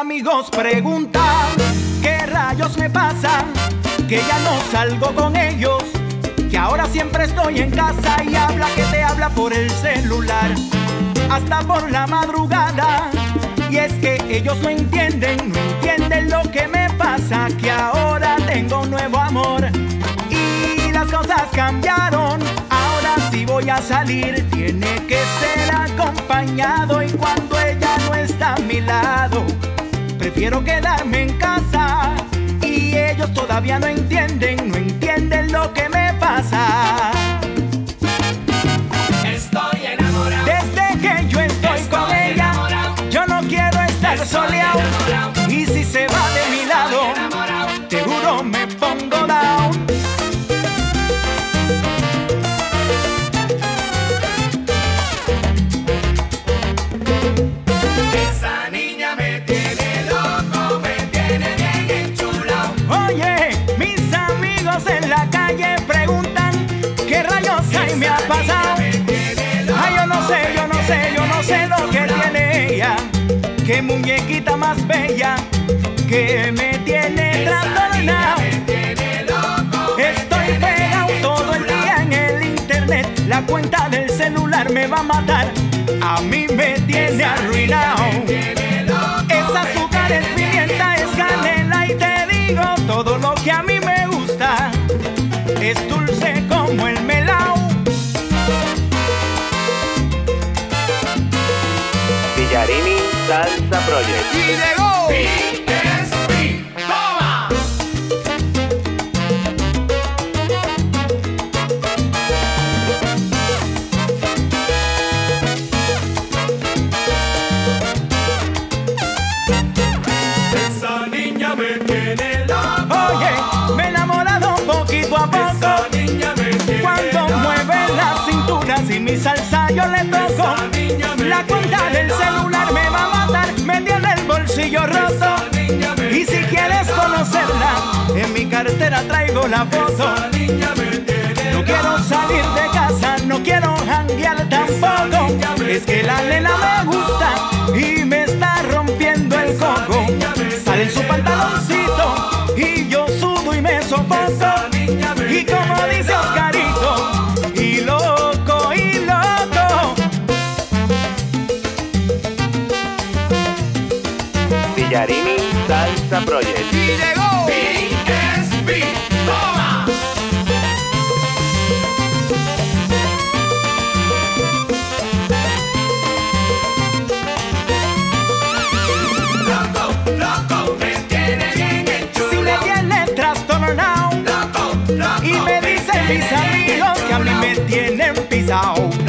Amigos preguntan qué rayos me pasa, que ya no salgo con ellos, que ahora siempre estoy en casa y habla que te habla por el celular, hasta por la madrugada. Y es que ellos no entienden, no entienden lo que me pasa, que ahora tengo un nuevo amor y las cosas cambiaron. Ahora sí voy a salir, tiene que ser acompañado y cuando ella no está a mi lado, prefiero quedarme en casa. Y ellos todavía no entienden, no entienden lo que me pasa. Me ha pasado. Ay, yo no sé, yo no sé, yo no sé lo que tiene ella. Qué muñequita más bella que me tiene trastornado. Estoy pegado todo el día en el internet. La cuenta del celular me va a matar. A mí me tiene arruinado. Es azúcar, es pimienta, es canela y te digo todo lo que a mí me gusta. Es dulce como el Salsa Project. Y llegó. PSP. Toma. Esa niña me tiene loco. Oye, me he enamorado poquito a poco. Esa niña me tiene Cuando mueve la cintura sin mi salsa yo le toco. Y si quieres conocerla, en mi cartera traigo la foto. No quiero salir de casa, no quiero janguear tampoco. Es que la nena me gusta y me está rompiendo el coco. Sale en su pantaloncito y yo sudo y me sofoco. Villarini Salsa Project. Y llegó. PSP. Toma. Loco, loco, me tiene bien Si me tiene trastornado. Loco, loco, Y me dicen mis amigos que a mí me tienen pisado.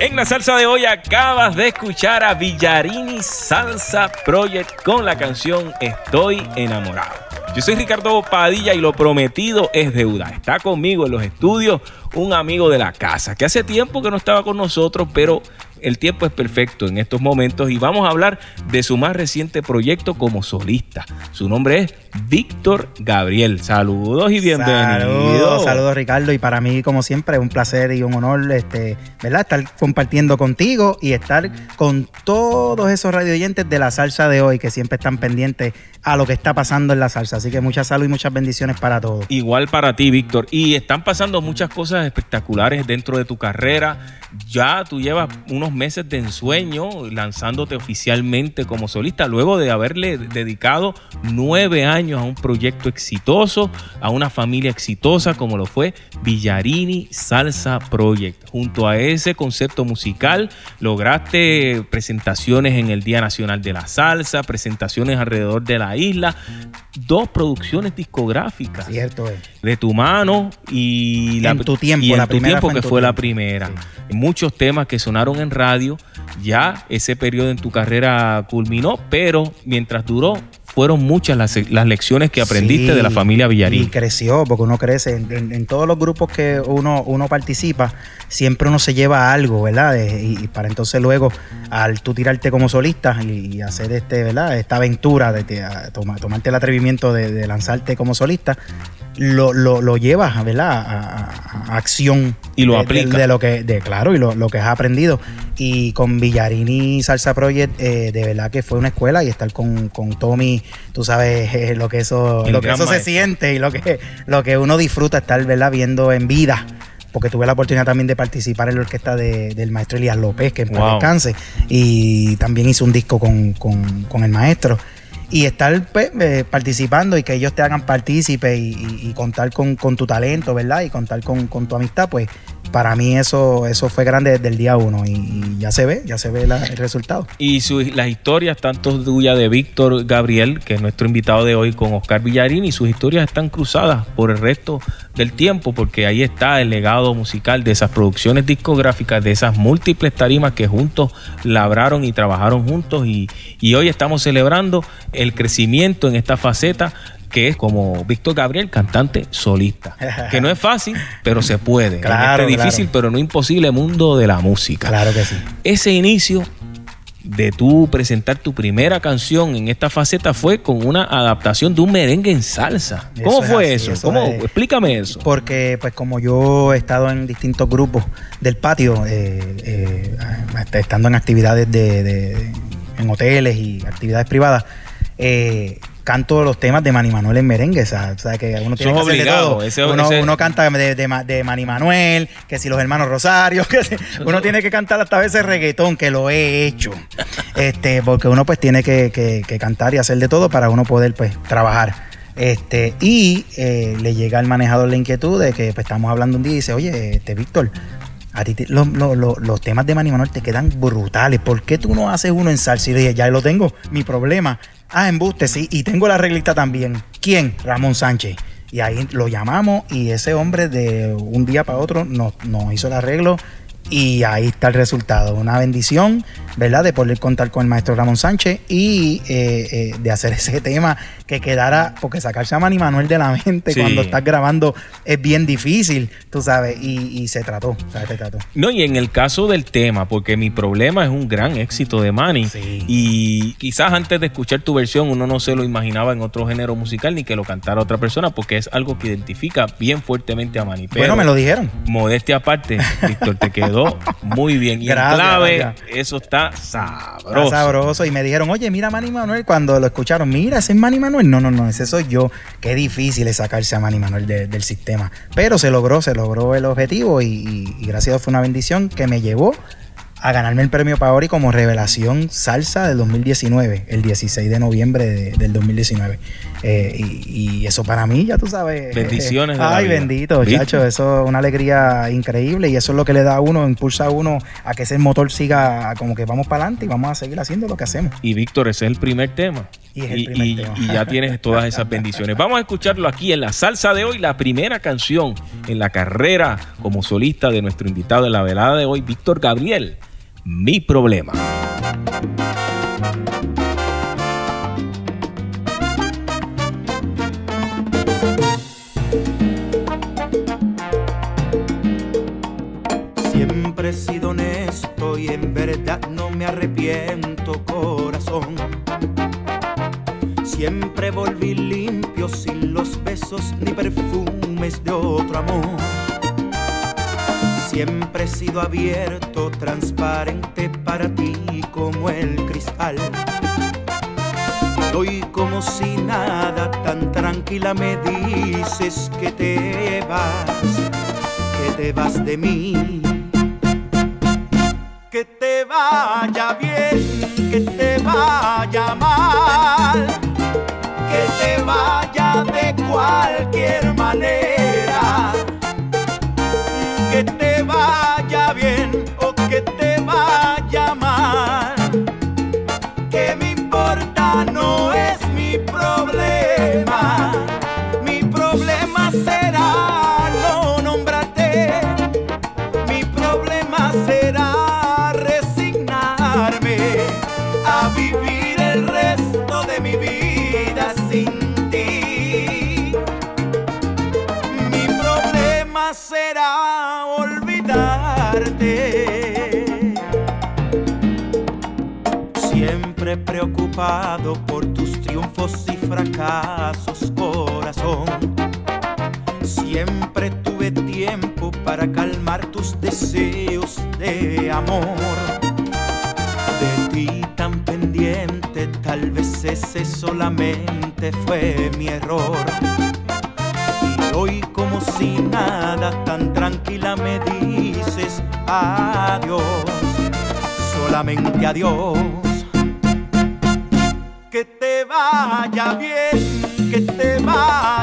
En la salsa de hoy acabas de escuchar a Villarini Salsa Project con la canción Estoy enamorado. Yo soy Ricardo Padilla y lo prometido es deuda. Está conmigo en los estudios un amigo de la casa que hace tiempo que no estaba con nosotros, pero el tiempo es perfecto en estos momentos y vamos a hablar de su más reciente proyecto como solista. Su nombre es Víctor Gabriel. Saludos y bienvenidos. Saludos, saludos Ricardo. Y para mí, como siempre, es un placer y un honor este, ¿verdad? estar compartiendo contigo y estar con todos esos radio oyentes de la salsa de hoy que siempre están pendientes a lo que está pasando en la salsa. Así que mucha salud y muchas bendiciones para todos. Igual para ti, Víctor. Y están pasando muchas cosas espectaculares dentro de tu carrera. Ya tú llevas unos meses de ensueño lanzándote oficialmente como solista, luego de haberle dedicado nueve años a un proyecto exitoso, a una familia exitosa como lo fue Villarini Salsa Project. Junto a ese concepto musical, lograste presentaciones en el Día Nacional de la Salsa, presentaciones alrededor de la isla, dos producciones discográficas Cierto es. de tu mano y En tu tiempo, y en la tu primera tiempo fue en que tu fue la primera. Muchos temas que sonaron en radio, ya ese periodo en tu carrera culminó, pero mientras duró fueron muchas las, las lecciones que aprendiste Sí, de la familia Y Villarín. creció, porque uno crece. En, en- en todos los grupos que uno, uno participa, siempre uno se lleva algo, ¿verdad? De- y, y para entonces luego, al tú tirarte como solista y, y hacer este, ¿verdad? esta aventura de, de- a toma- tomarte el atrevimiento de, de lanzarte como solista, lo, lo, lo llevas, ¿verdad? A, a- a acción. Y lo de- de- aplicas. De, lo que, de, claro, y lo, lo que has aprendido. Y con Villarini Salsa Project, eh, de verdad que fue una escuela y estar con, con Tommy, tú sabes eh, lo que eso, El lo que eso se siente y lo que, lo que uno disfruta estar ¿verdad? viendo en vida. Porque tuve la oportunidad también de participar en la orquesta de- del maestro Elías López, que en paz Wow. descanse. Y también hice un disco con, con- con el maestro. Y estar pues, eh, participando y que ellos te hagan partícipe y, y- y contar con, con tu talento, ¿verdad? Y contar con, con tu amistad, pues para mí eso, eso fue grande desde el día uno. Y, ya se ve, ya se ve el resultado. Y su- las historias, tanto tuya de Víctor Gabriel, que es nuestro invitado de hoy con Oscar Villarín, y sus historias están cruzadas por el resto del tiempo, porque ahí está el legado musical de esas producciones discográficas, de esas múltiples tarimas que juntos labraron y trabajaron juntos. Y, y hoy estamos celebrando el crecimiento en esta faceta que es como Víctor Gabriel, cantante solista. Que no es fácil, pero se puede. Claro, en este claro. difícil, pero no imposible mundo de la música Claro que sí. ese inicio de tú presentar tu primera canción en esta faceta fue con una adaptación de un merengue en salsa. Eso ¿Cómo es fue así, eso? eso ¿Cómo? es- Explícame eso. Porque, pues, como yo he estado en distintos grupos del patio, eh, eh, estando en actividades de, de- en hoteles y actividades privadas, eh, canto los temas de Manny Manuel en merengue. Sea, o sea, que uno tiene que hacer de todo. ese- uno, ese- uno canta de, de, Ma- de Manny Manuel, que si los hermanos Rosario, que si- uno tiene que cantar hasta a veces reggaetón, que lo he hecho. Este, porque uno pues tiene que, que- que cantar y hacer de todo para uno poder pues trabajar. Este, y eh, le llega al manejador la inquietud de que pues, estamos hablando un día y dice, oye, este Víctor, a ti te- lo- lo- lo- los temas de Manny Manuel te quedan brutales. ¿Por qué tú no haces uno en salsa? Y dije, ya lo tengo, mi problema. Ah, embuste, sí, y tengo la reglita también. ¿Quién? Ramón Sánchez. Y ahí lo llamamos y ese hombre de un día para otro nos, nos hizo el arreglo y ahí está el resultado. Una bendición, ¿verdad? De poder contar con el maestro Ramón Sánchez y eh, eh, de hacer ese tema que quedara, porque sacarse a Manny Manuel de la mente Sí. cuando estás grabando es bien difícil, tú sabes, y, y se trató, ¿sabes? Se trató. No, y en el caso del tema, porque mi problema es un gran éxito de Manny. Sí. Y quizás antes de escuchar tu versión uno no se lo imaginaba en otro género musical ni que lo cantara otra persona, porque es algo que identifica bien fuertemente a Manny. Pero, bueno, me lo dijeron. Modestia aparte, Víctor, te quedó muy bien. Y Gracias, en clave, eso está Sabroso. sabroso. Y me dijeron, oye, mira Manny Manuel. Cuando lo escucharon, mira, ese es Manny Manuel. No, no, no, ese soy yo. Qué difícil es sacarse a Manny Manuel de- del sistema. Pero se logró, se logró el objetivo y, y- y gracias a Dios fue una bendición que me llevó a ganarme el premio Paori como revelación salsa del 2019, el 16 de noviembre de- del 2019. Eh, y, y eso para mí, ya tú sabes. Bendiciones de la Ay, bendito, chacho. Eso es una alegría increíble y eso es lo que le da a uno, impulsa a uno a que ese motor siga como que vamos para adelante y vamos a seguir haciendo lo que hacemos. Y Víctor, ese es el primer tema. Y es el primer y- tema. y ya tienes todas esas bendiciones. Vamos a escucharlo aquí en la salsa de hoy, la primera canción en la carrera como solista de nuestro invitado en la velada de hoy, Víctor Gabriel. Mi problema. Siempre he sido honesto y en verdad no me arrepiento, corazón. Siempre volví limpio sin los besos ni perfumes de otro amor. Siempre he sido abierto, transparente para ti como el cristal. Hoy como si nada, tan tranquila me dices que te vas, que te vas de mí. Que te vaya bien, que te vaya mal, que te vaya de cualquier manera. Siempre preocupado por tus triunfos y fracasos, corazón. Siempre tuve tiempo para calmar tus deseos de amor. De ti tan pendiente, tal vez ese solamente fue mi error. Hoy como si nada, tan tranquila me dices adiós, solamente adiós. Que te vaya bien, que te vaya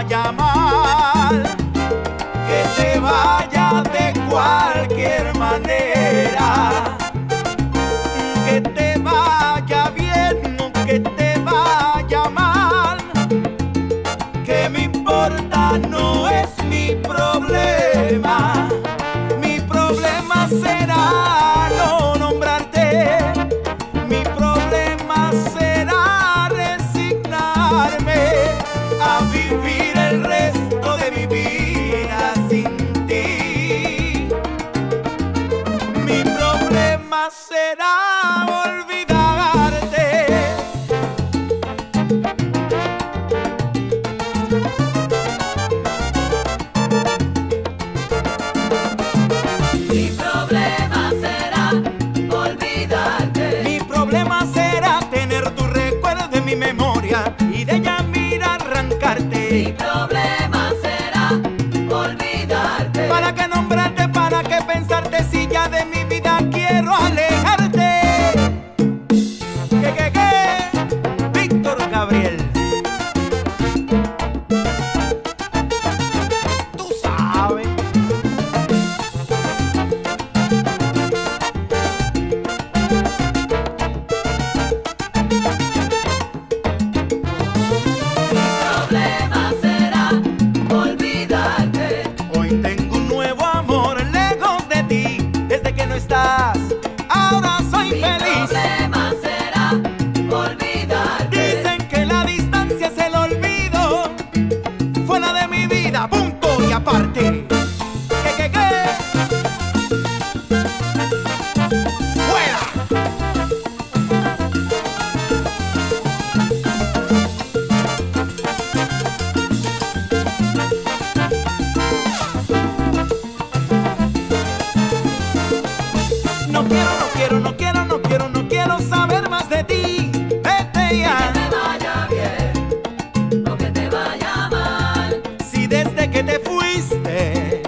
te fuiste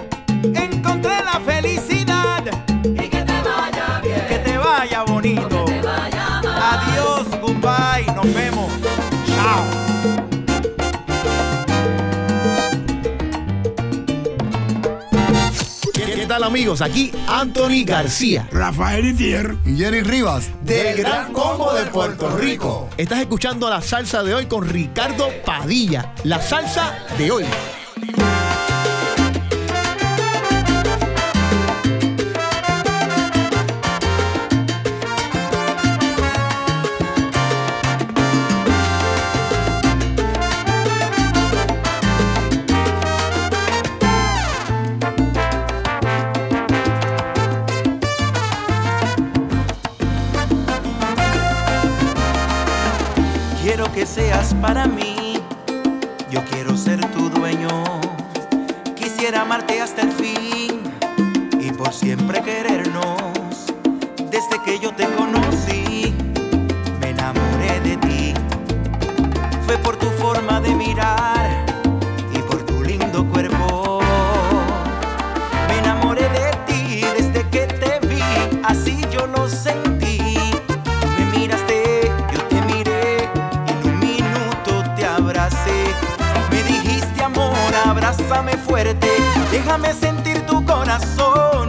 encontré la felicidad, Y que te vaya bien que te vaya o bonito. que te vaya mal. Adiós, goodbye, nos vemos. Chao. ¿Qué, qué tal amigos? Aquí Anthony García Rafael Itier. y Jenny Rivas del Gran Combo de Puerto Rico. Estás escuchando la salsa de hoy con Ricardo Padilla. La salsa de hoy. Quisiera amarte hasta el fin y por siempre querernos. Desde que yo te conocí, me enamoré de ti. Fue por tu forma de mirar déjame sentir tu corazón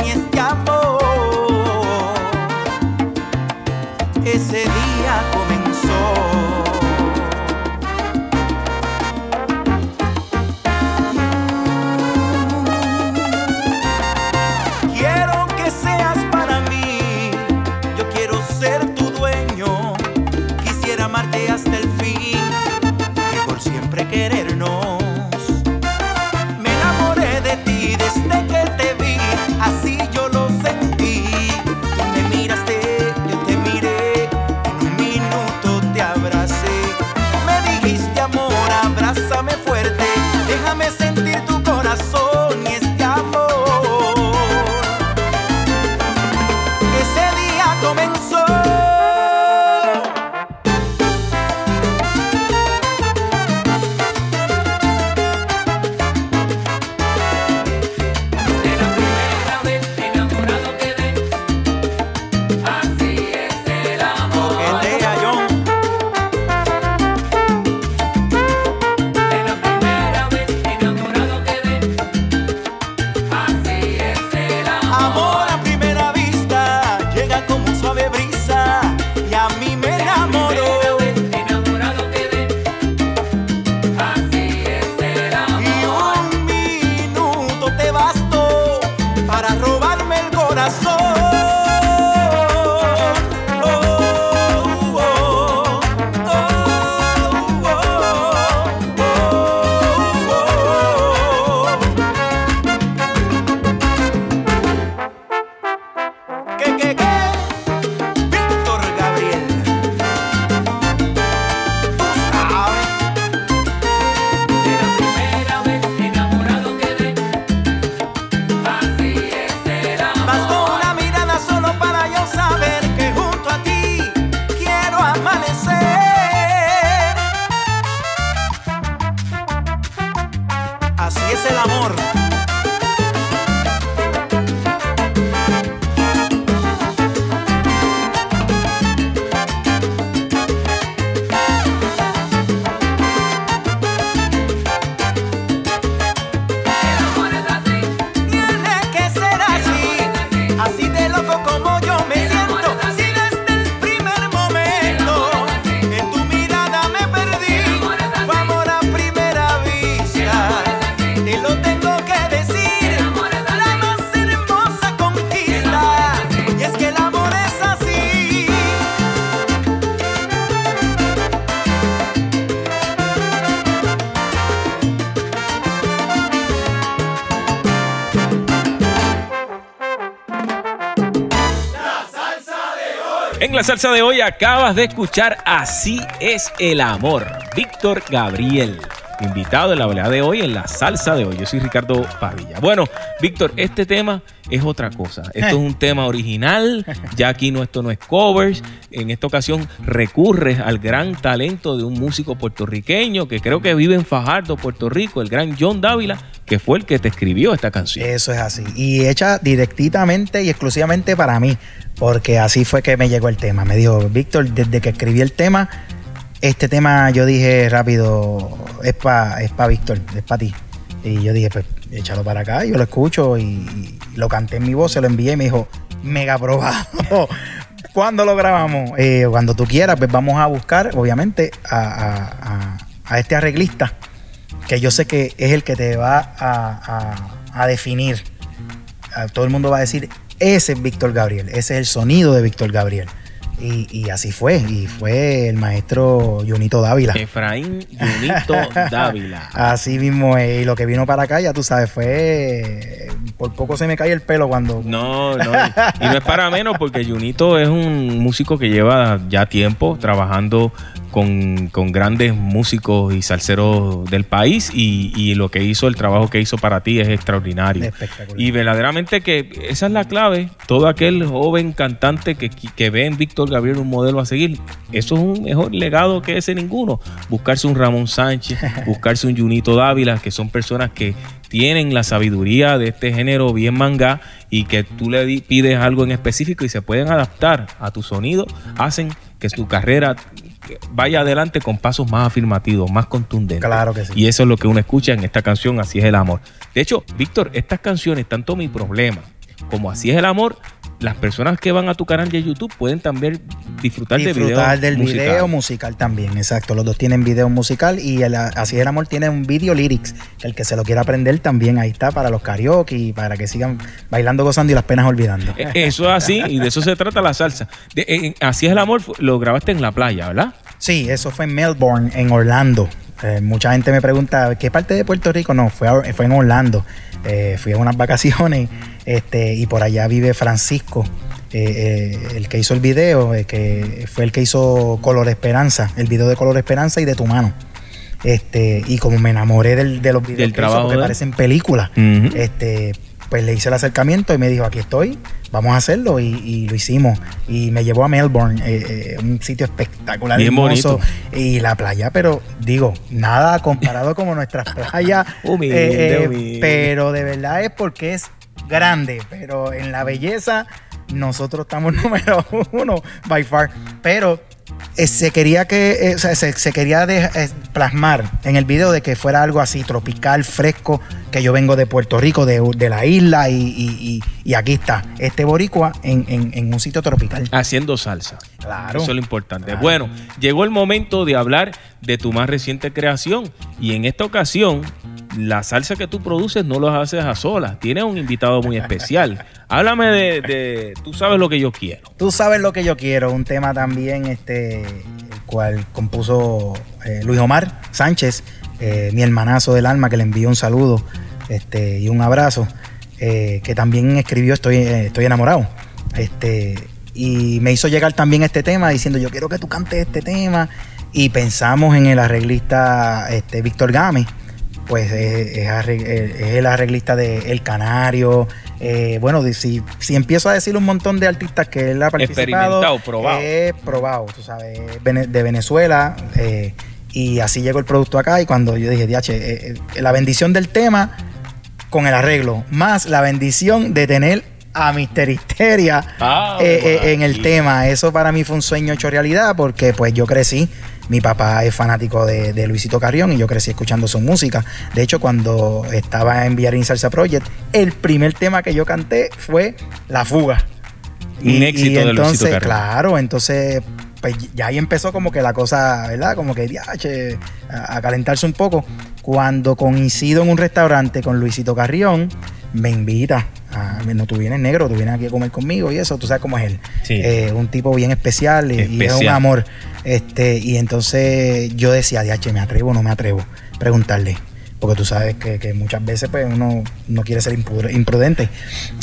de hoy acabas de escuchar Así es el amor. Víctor Gabriel, invitado en la velada de hoy en la salsa de hoy. Yo soy Ricardo Padilla. Bueno, Víctor, este tema es otra cosa. Esto es un tema original. Ya aquí no, esto no es covers. En esta ocasión recurres al gran talento de un músico puertorriqueño que creo que vive en Fajardo, Puerto Rico, el gran John Dávila, que fue el que te escribió esta canción. Eso es así. Y hecha directamente y exclusivamente para mí. Porque así fue que me llegó el tema. Me dijo, Víctor, desde que escribí el tema, este tema yo dije rápido, es para es pa Víctor, es para ti. Y yo dije, pues échalo para acá, yo lo escucho y, lo canté en mi voz, se lo envié y me dijo, mega probado. ¿Cuándo lo grabamos? Eh, cuando tú quieras, pues vamos a buscar, obviamente, a, a- a- a este arreglista, que yo sé que es el que te va a, definir. Todo el mundo va a decir, ese es Víctor Gabriel, ese es el sonido de Víctor Gabriel. Y, y así fue, y fue el maestro Junito Dávila. Efraín Junito Dávila. Así mismo, eh, y lo que vino para acá, ya tú sabes, fue. Por poco se me cae el pelo cuando. No, no. Y, y no es para menos porque Junito es un músico que lleva ya tiempo trabajando con, con grandes músicos y salseros del país y, y lo que hizo, el trabajo que hizo para ti es extraordinario. Espectacular. Y verdaderamente que esa es la clave. Todo aquel joven cantante que, que ve en Víctor Gabriel un modelo a seguir, eso es un mejor legado que ese ninguno. Buscarse un Ramón Sánchez, buscarse un Junito Dávila, que son personas que tienen la sabiduría de este género bien manga y que tú le pides algo en específico y se pueden adaptar a tu sonido, hacen que tu carrera vaya adelante con pasos más afirmativos, más contundentes. Claro que sí. Y eso es lo que uno escucha en esta canción, Así es el amor. De hecho, Víctor, estas canciones, tanto Mi Problema como Así es el amor, las personas que van a tu canal de YouTube pueden también disfrutar, disfrutar de del videos video musical también, exacto. Los dos tienen video musical y el, Así es el amor tiene un video lyrics. El que se lo quiera aprender también ahí está para los karaoke y para que sigan bailando, gozando y las penas olvidando. Eh, Eso es así y de eso se trata la salsa. De- eh, Así es el amor, lo grabaste en la playa, ¿verdad? Sí, eso fue en Melbourne, en Orlando. Eh, mucha gente me pregunta, ¿qué parte de Puerto Rico? No, fue, a- fue en Orlando. Eh, fui a unas vacaciones este, y por allá vive Francisco, eh, el que hizo el video, que fue el que hizo Color Esperanza, el video de Color Esperanza y de tu mano. Este, y como me enamoré del, de los videos Del que hizo, trabajo porque de parecen películas, este, pues le hice el acercamiento y me dijo, aquí estoy, vamos a hacerlo y, y lo hicimos. Y me llevó a Melbourne, eh, eh, un sitio espectacular, Bien hermoso. bonito. Y la playa, pero digo, nada comparado como nuestras playas. Humilde, eh, eh, humilde. Pero de verdad es porque es grande, pero en la belleza nosotros estamos número uno, by far. Pero eh, se quería que eh, o sea, se, se quería de- eh, plasmar en el video de que fuera algo así tropical, fresco, que yo vengo de Puerto Rico, de, de la isla, y, y- y- y aquí está, este boricua en, en- en un sitio tropical. Haciendo salsa. Claro. Eso es lo importante. Claro. Bueno, llegó el momento de hablar de tu más reciente creación. Y en esta ocasión, la salsa que tú produces no lo haces a solas. Tienes un invitado muy especial. Háblame de, Tú sabes lo que yo quiero. Tú sabes lo que yo quiero, un tema también este, el cual compuso eh, Luis Omar Sánchez, eh, mi hermanazo del alma, que le envío un saludo este, y un abrazo, eh, que también escribió Estoy, estoy enamorado. Este, y me hizo llegar también este tema diciendo, yo quiero que tú cantes este tema. Y pensamos en el arreglista este, Víctor Gámez, pues es, es el arreglista de El Canario. eh, bueno, si, si empiezo a decir un montón de artistas que él ha participado. Experimentado, probado. Es probado, tú sabes, de Venezuela. eh, y así llegó el producto acá. Y cuando yo dije, DH, eh, eh, la bendición del tema con el arreglo, más la bendición de tener a Mister Histeria Ah, eh, eh, en el tema. Eso para mí fue un sueño hecho realidad porque pues yo crecí. Mi papá es fanático de, de Luisito Carrión y yo crecí escuchando su música. De hecho, cuando estaba en Villarín Salsa Project, el primer tema que yo canté fue La Fuga. Un éxito de Luisito entonces, Carrión. claro, entonces pues ya ahí empezó como que la cosa, ¿verdad? Como que a, a calentarse un poco. Cuando coincido en un restaurante con Luisito Carrión, me invita. A, no, tú vienes negro, tú vienes aquí a comer conmigo y eso, tú sabes cómo es él. Sí. Eh, un tipo bien especial y, y es un amor. Este, y entonces yo decía, diache, ¿me atrevo o no me atrevo? Preguntarle. Porque tú sabes que, que muchas veces pues uno no quiere ser imprudente.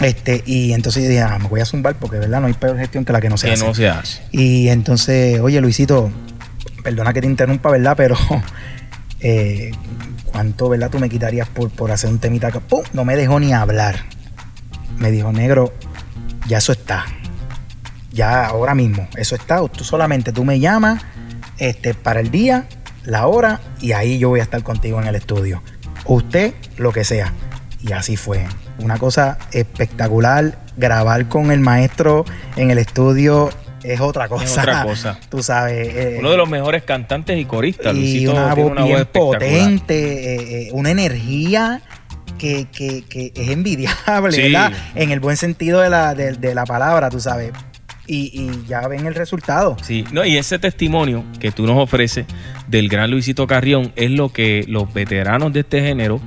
Este, y entonces yo dije, ah, me voy a zumbar porque verdad no hay peor gestión que la que no se Que hace. no se hace. Y entonces, oye Luisito, perdona que te interrumpa, ¿verdad? Pero eh, ¿cuánto, verdad, tú me quitarías por, por hacer un temita que ¡pum! no me dejó ni hablar? Me dijo, negro, ya eso está. Ya ahora mismo, eso está. Tú solamente tú me llamas este, para el día, la hora, y ahí yo voy a estar contigo en el estudio. Usted, lo que sea. Y así fue. Una cosa espectacular. Grabar con el maestro en el estudio es otra cosa. otra cosa. Tú sabes. eh, Uno de los mejores cantantes y coristas. y Luisito una voz una bien potente, eh, eh, una energía que, que- que es envidiable, Sí. ¿verdad? En el buen sentido de la, de, de la palabra, tú sabes. Y, y ya ven el resultado. Sí, no, y ese testimonio que tú nos ofreces del gran Luisito Carrión es lo que los veteranos de este género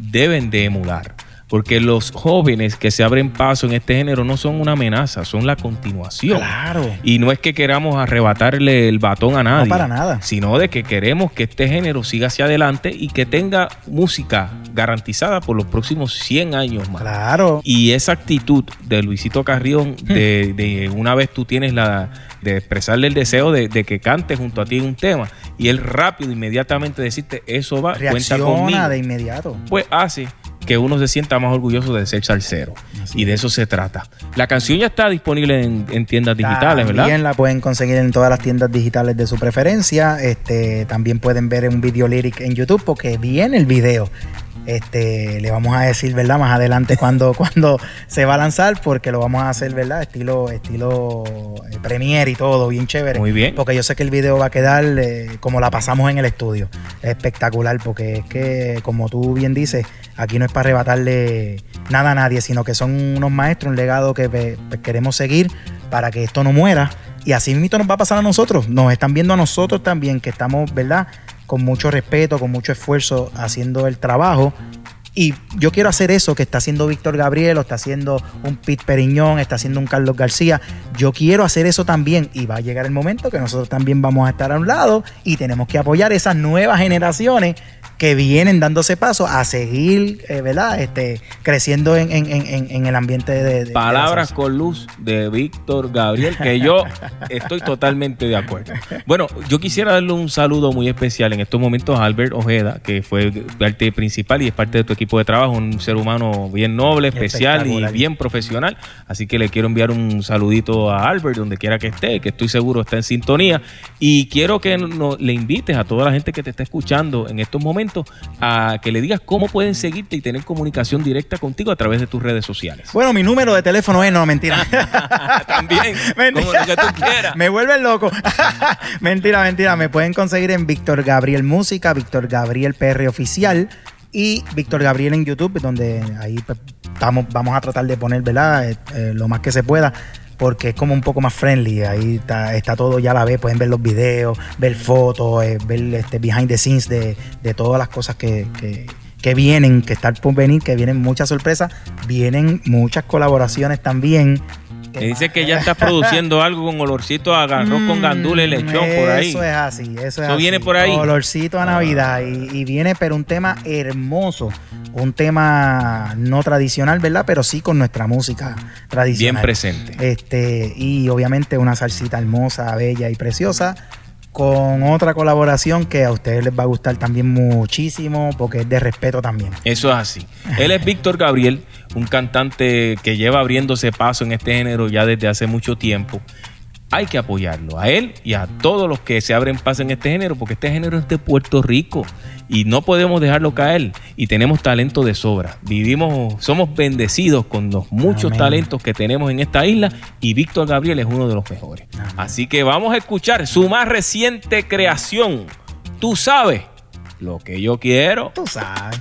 deben de emular. Porque los jóvenes que se abren paso en este género no son una amenaza, son la continuación. Claro. Y no es que queramos arrebatarle el batón a nadie. para nada. Sino de que queremos que este género siga hacia adelante y que tenga música garantizada por los próximos 100 años más. Claro. Y esa actitud de Luisito Carrión, de, de una vez tú tienes la de expresarle el deseo de, de que cante junto a ti un tema y él rápido, inmediatamente decirte eso va, cuenta conmigo. Reacciona de inmediato. Pues hace que uno se sienta más orgulloso de ser salsero. Así y de eso se trata. La canción ya está disponible en, en tiendas digitales, También ¿verdad? la pueden conseguir en todas las tiendas digitales de su preferencia. Este, también pueden ver un video lyric en YouTube porque viene el video. Este, le vamos a decir, ¿verdad? Más adelante cuando, cuando se va a lanzar, porque lo vamos a hacer, ¿verdad? Estilo, estilo eh, Premiere y todo, bien chévere. Muy bien. Porque yo sé que el video va a quedar eh, como la pasamos en el estudio. Espectacular, porque es que, como tú bien dices, aquí no es para arrebatarle nada a nadie, sino que son unos maestros, un legado que pues, pues, queremos seguir para que esto no muera. Y así mismo nos va a pasar a nosotros. Nos están viendo a nosotros también, que estamos, ¿verdad? Con mucho respeto, con mucho esfuerzo haciendo el trabajo. Y yo quiero hacer eso que está haciendo Víctor Gabriel, o está haciendo un Pete Periñón, está haciendo un Carlos García. Yo quiero hacer eso también. Y va a llegar el momento que nosotros también vamos a estar a un lado y tenemos que apoyar esas nuevas generaciones que vienen dándose paso a seguir, eh, ¿verdad? Este, creciendo en, en- en- en el ambiente de... de- de la Palabras con luz de Víctor Gabriel, que yo estoy totalmente de acuerdo. Bueno, yo quisiera darle un saludo muy especial en estos momentos a Albert Ojeda, que fue parte principal y es parte de tu equipo de trabajo, un ser humano bien noble, especial y bien profesional. Así que le quiero enviar un saludito a Albert, donde quiera que esté, que estoy seguro está en sintonía. Y quiero que no- le invites a toda la gente que te está escuchando en estos momentos a que le digas cómo pueden seguirte y tener comunicación directa contigo a través de tus redes sociales. Bueno, mi número de teléfono es, no, mentira. También, como lo que tú quieras. Me vuelven loco. mentira, mentira. Me pueden conseguir en Víctor Gabriel Música, Víctor Gabriel PR Oficial y Víctor Gabriel en YouTube, donde ahí pues, estamos, vamos a tratar de poner, ¿verdad? Eh, eh, lo más que se pueda. Porque es como un poco más friendly. Ahí está, está todo ya a la vez. Pueden ver los videos, ver fotos, eh, ver este behind the scenes de, de todas las cosas que, que- que vienen, que están por venir, que vienen muchas sorpresas. Vienen muchas colaboraciones también. Me dice que ya estás produciendo algo con olorcito a arroz con gandules y lechón por ahí. Mm, Eso es así, eso es Eso así. viene por ahí. Ah. Olorcito a Navidad. Y, y viene, pero un tema hermoso. Un tema no tradicional, ¿verdad? Pero sí con nuestra música Bien tradicional. presente. Este, y obviamente una salsita hermosa, bella y preciosa. Con otra colaboración que a ustedes les va a gustar también muchísimo, porque es de respeto también. Eso es así. Él es Víctor Gabriel, un cantante que lleva abriéndose paso en este género ya desde hace mucho tiempo. Hay que apoyarlo a él y a todos los que se abren paso en este género, porque este género es de Puerto Rico y no podemos dejarlo caer. Y tenemos talento de sobra. Vivimos, somos bendecidos con los muchos Amén. talentos que tenemos en esta isla y Víctor Gabriel es uno de los mejores. Así que vamos a escuchar su más reciente creación. Tú sabes lo que yo quiero. Tú sabes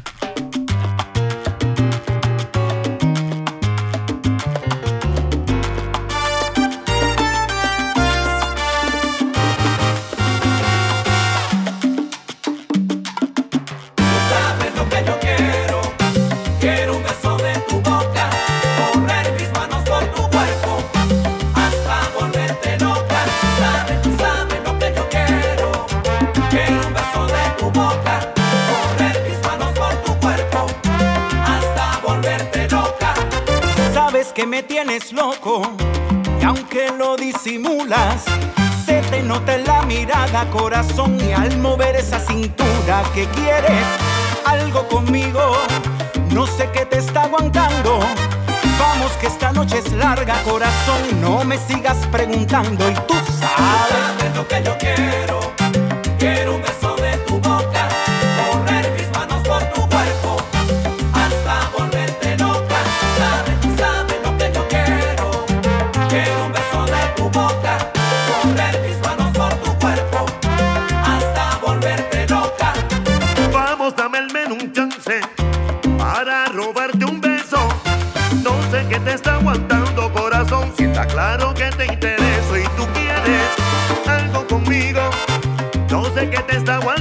tienes loco y aunque lo disimulas, se te nota en la mirada, corazón y al mover esa cintura que quieres algo conmigo. No sé qué te está aguantando. Vamos que esta noche es larga, corazón, no me sigas preguntando y tú sabes. Lo que yo quiero. Quiero un te intereso y tú quieres algo conmigo. No sé qué te está.